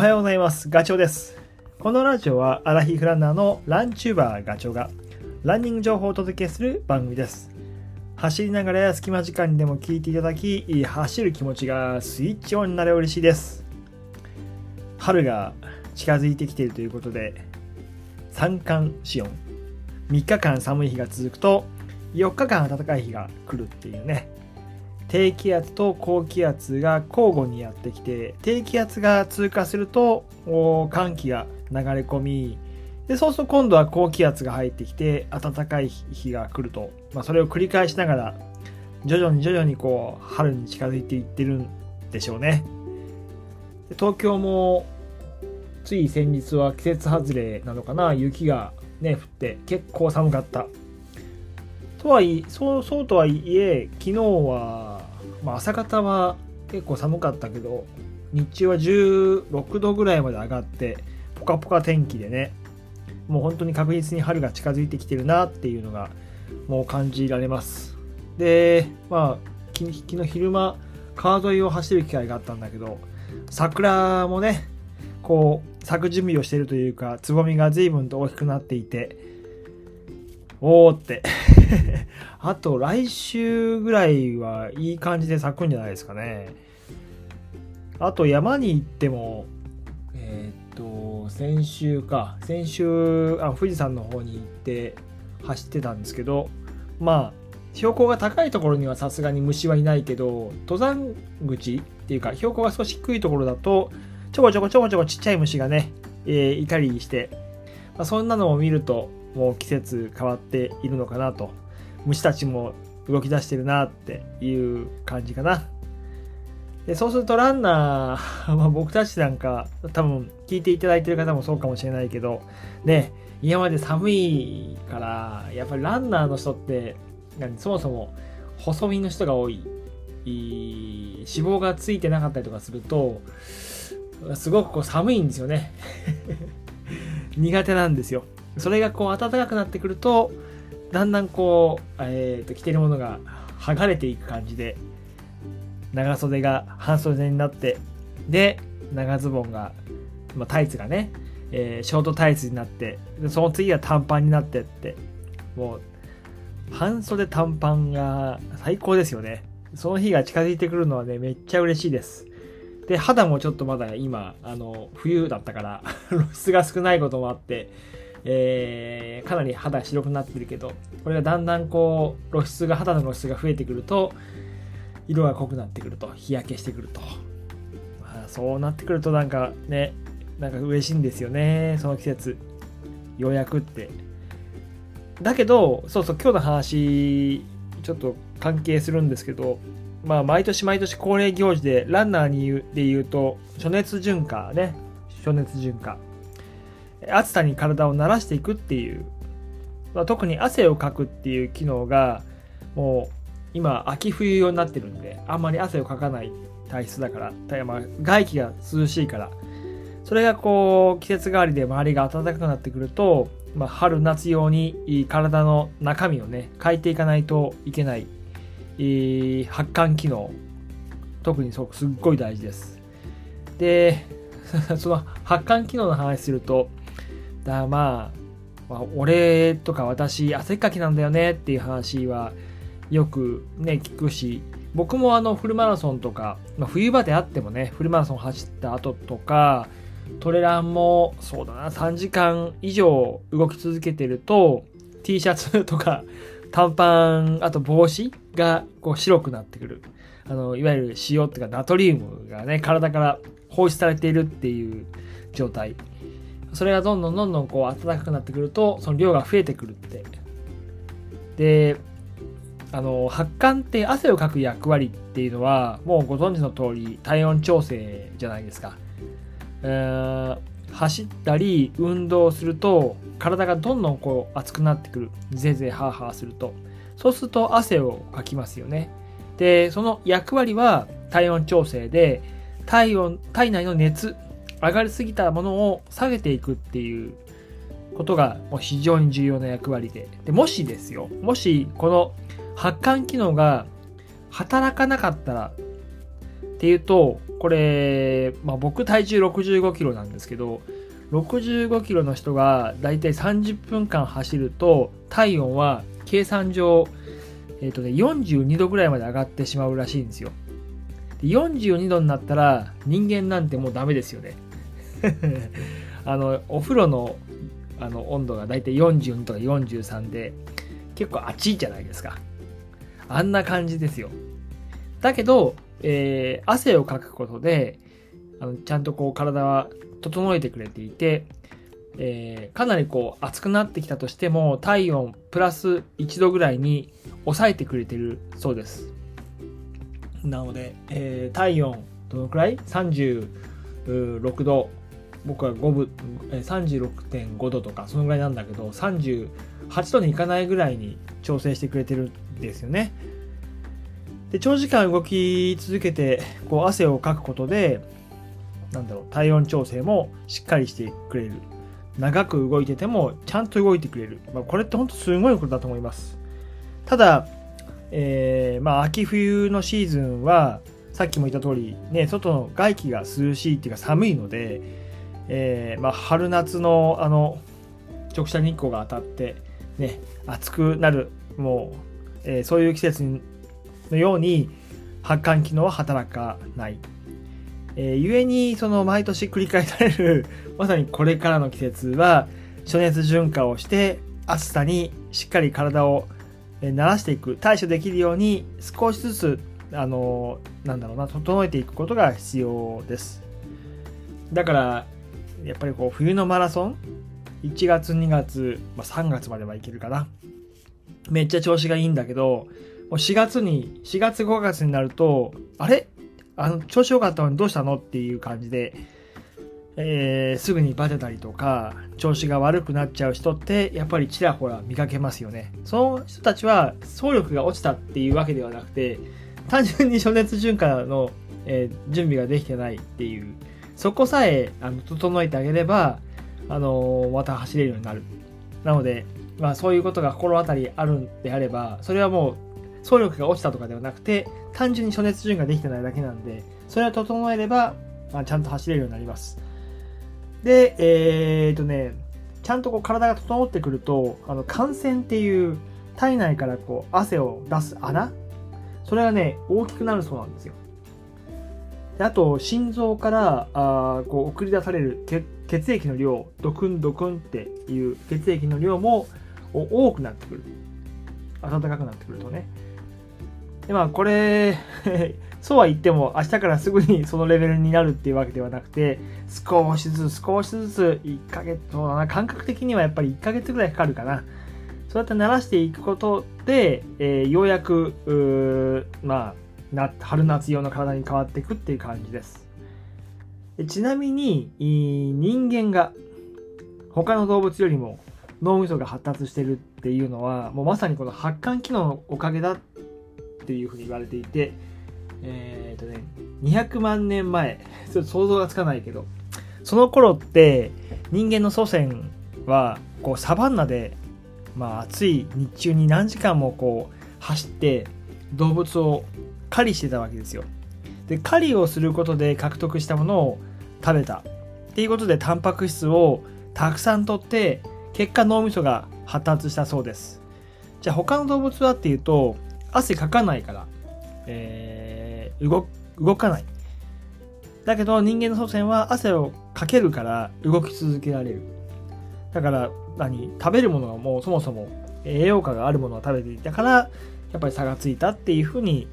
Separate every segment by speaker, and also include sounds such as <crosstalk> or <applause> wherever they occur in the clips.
Speaker 1: おはようございます。ガチョウです。このラジオはアラヒフランナーのランチューバーガチョウがランニング情報をお届けする番組です。走りながらや隙間時間にでも聞いていただき、走る気持ちがスイッチオンになれ嬉しいです。春が近づいてきているということで、三寒四温。3日間寒い日が続くと、4日間暖かい日が来るっていうね。低気圧と高気圧が交互にやってきて低気圧が通過すると寒気が流れ込みでそうすると今度は高気圧が入ってきて暖かい日が来ると、まあ、それを繰り返しながら徐々に徐々にこう春に近づいていってるんでしょうね。で東京もつい先日は季節外れなのかな。雪がね降って結構寒かった。とはいえそうそうとはいえ昨日は、まあ、朝方は結構寒かったけど日中は16度ぐらいまで上がってポカポカ天気でねもう本当に確実に春が近づいてきてるなっていうのがもう感じられます。でまあ昨日昼間川沿いを走る機会があったんだけど桜もねこう咲く準備をしているというかつぼみが随分と大きくなっていておーって。<laughs> あと来週ぐらいはいい感じで咲くんじゃないですかね。あと山に行っても、えー、っと、先週か、先週あ、富士山の方に行って走ってたんですけど、まあ、標高が高いところにはさすがに虫はいないけど、登山口っていうか、標高が少し低いところだと、ちょこちょこちょこちょこちっちゃい虫がね、えー、いたりして、まあ、そんなのを見ると、もう季節変わっているのかなと。虫たちも動き出してるなっていう感じかな。でそうするとランナー、まあ、僕たちなんか多分聞いていただいてる方もそうかもしれないけどね今まで寒いからやっぱりランナーの人ってそもそも細身の人が多い脂肪がついてなかったりとかするとすごくこう寒いんですよね。<laughs> 苦手なんですよ。それがこう暖かくなってくるとだんだんこう、えー、と着てるものが剥がれていく感じで長袖が半袖になってで長ズボンが、まあ、タイツがね、えー、ショートタイツになってその次は短パンになってってもう半袖短パンが最高ですよね。その日が近づいてくるのはねめっちゃ嬉しいです。で肌もちょっとまだ今あの冬だったから <laughs> 露出が少ないこともあってえー、かなり肌白くなってるけどこれがだんだんこう露出が肌の露出が増えてくると色が濃くなってくると日焼けしてくると、まあ、そうなってくるとなんかねなんか嬉しいんですよねその季節。ようやくって。だけどそうそう今日の話ちょっと関係するんですけどまあ毎年毎年恒例行事でランナーにで言うと暑熱順化ね。暑熱順化。暑さに体を慣らしていくっていう、まあ、特に汗をかくっていう機能がもう今秋冬用になってるんであんまり汗をかかない体質だからまあ、外気が涼しいから。それがこう季節変わりで周りが暖かくなってくると、まあ、春夏用に体の中身をね変えていかないといけない、えー、発汗機能。特にすっごい大事です。で <laughs> その発汗機能の話するとだまあ、まあ、俺とか私汗っかきなんだよねっていう話はよくね聞くし僕もあのフルマラソンとか、まあ、冬場であってもねフルマラソン走った後とかトレランもそうだな3時間以上動き続けてると T シャツとか短パンあと帽子がこう白くなってくる。あのいわゆる塩っていうかナトリウムがね体から放出されているっていう状態。それがどんどんどんどんこう暖かくなってくるとその量が増えてくるって。であの発汗って汗をかく役割っていうのはもうご存知の通り体温調整じゃないですか、えー、走ったり運動すると体がどんどんこう熱くなってくる。ぜいぜいハーハーすると。そうすると汗をかきますよね。でその役割は体温調整で体温体内の熱上がりすぎたものを下げていくっていうことが非常に重要な役割で。でもしですよもしこの発汗機能が働かなかったらっていうとこれ、まあ、僕体重65キロなんですけど65キロの人がだいたい30分間走ると体温は計算上、えーとね、42度ぐらいまで上がってしまうらしいんですよ。42度になったら人間なんてもうダメですよね。<laughs> あのお風呂のあの温度がだいたい42とか43で結構暑いじゃないですか。あんな感じですよ。だけど、えー、汗をかくことであのちゃんとこう体は整えてくれていて、えー、かなりこう暑くなってきたとしても体温プラス1度ぐらいに抑えてくれてるそうです。なので、えー、体温どのくらい ?36 度。僕は5分36.5度とかそのぐらいなんだけど38度にいかないぐらいに調整してくれてるんですよねで長時間動き続けてこう汗をかくことでなんだろう、体温調整もしっかりしてくれる。長く動いててもちゃんと動いてくれる。まあ、これって本当すごいことだと思います。ただ、えー、まあ、秋冬のシーズンは、さっきも言った通り、ね、外の外気が涼しいっていうか寒いので、えー、まあ、春夏のあの、直射日光が当たって、ね、暑くなる、もう、えー、そういう季節のように発汗機能は働かない。えー、ゆにその毎年繰り返されるまさにこれからの季節は暑熱順化をして暑さにしっかり体を慣らしていく対処できるように少しずつあのなんだろうな整えていくことが必要ですだからやっぱりこう冬のマラソン1月2月、まあ、3月まではいけるかな。めっちゃ調子がいいんだけどもう4月に4月5月になるとあれ？あの、調子良かったのにどうしたのっていう感じで、えー、すぐにバテたりとか、調子が悪くなっちゃう人って、やっぱりちらほら見かけますよね。その人たちは、総力が落ちたっていうわけではなくて、単純に暑熱順化の、えー、準備ができてないっていう、そこさえあの整えてあげれば、あのー、また走れるようになる。なので、まあそういうことが心当たりあるんであれば、それはもう総力が落ちたとかではなくて、単純に暑熱順ができてないだけなんで、それを整えれば、まあ、ちゃんと走れるようになります。で、えー、っとね、ちゃんとこう体が整ってくると、あの、汗腺っていう体内からこう汗を出す穴、それがね、大きくなるそうなんですよ。であと、心臓からあこう送り出される血液の量、ドクンドクンっていう血液の量も多くなってくる。暖かくなってくるとね。でまあこれ <laughs> そうは言っても明日からすぐにそのレベルになるっていうわけではなくて少しずつ少しずつ1ヶ月そうだな感覚的にはやっぱり1ヶ月ぐらいかかるかなそうやって慣らしていくことで、えー、ようやくまあ春夏用の体に変わっていくっていう感じです。ちなみに人間が他の動物よりも脳みそが発達してるっていうのはもうまさにこの発汗機能のおかげだっていうふうに言われていて、えっ、ー、とね、200万年前、<laughs> ちょっと想像がつかないけど、その頃って人間の祖先はこうサバンナで、まあ、暑い日中に何時間もこう走って動物を狩りしてたわけですよ。で狩りをすることで獲得したものを食べたっていうことでタンパク質をたくさんとって結果脳みそが発達したそうですじゃあ他の動物はっていうと汗かかないから、えー、動動かない。だけど人間の祖先は汗をかけるから動き続けられる。だから何？食べるものがもうそもそも栄養価があるものを食べていたからやっぱり差がついたっていうふうに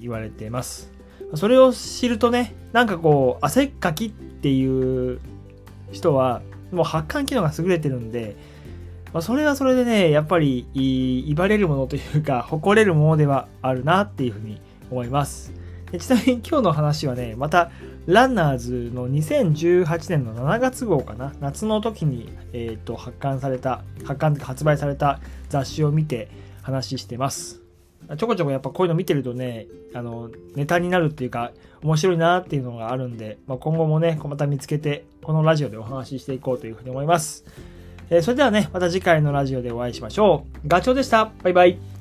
Speaker 1: 言われてます。それを知るとね、なんかこう汗っかきっていう人はもう発汗機能が優れてるんで、まあ、それはそれでね、やっぱり、威張れるものというか、誇れるものではあるなっていうふうに思います。ちなみに今日の話はね、また、ランナーズの2018年の7月号かな、夏の時に、えーと、発刊された、発刊発売された雑誌を見て話してます。ちょこちょこやっぱこういうの見てるとね、あの、ネタになるっていうか、面白いなっていうのがあるんで、まあ、今後もね、また見つけて、このラジオでお話ししていこうというふうに思います。えー、それではね、また次回のラジオでお会いしましょう。ガチョウでした。バイバイ。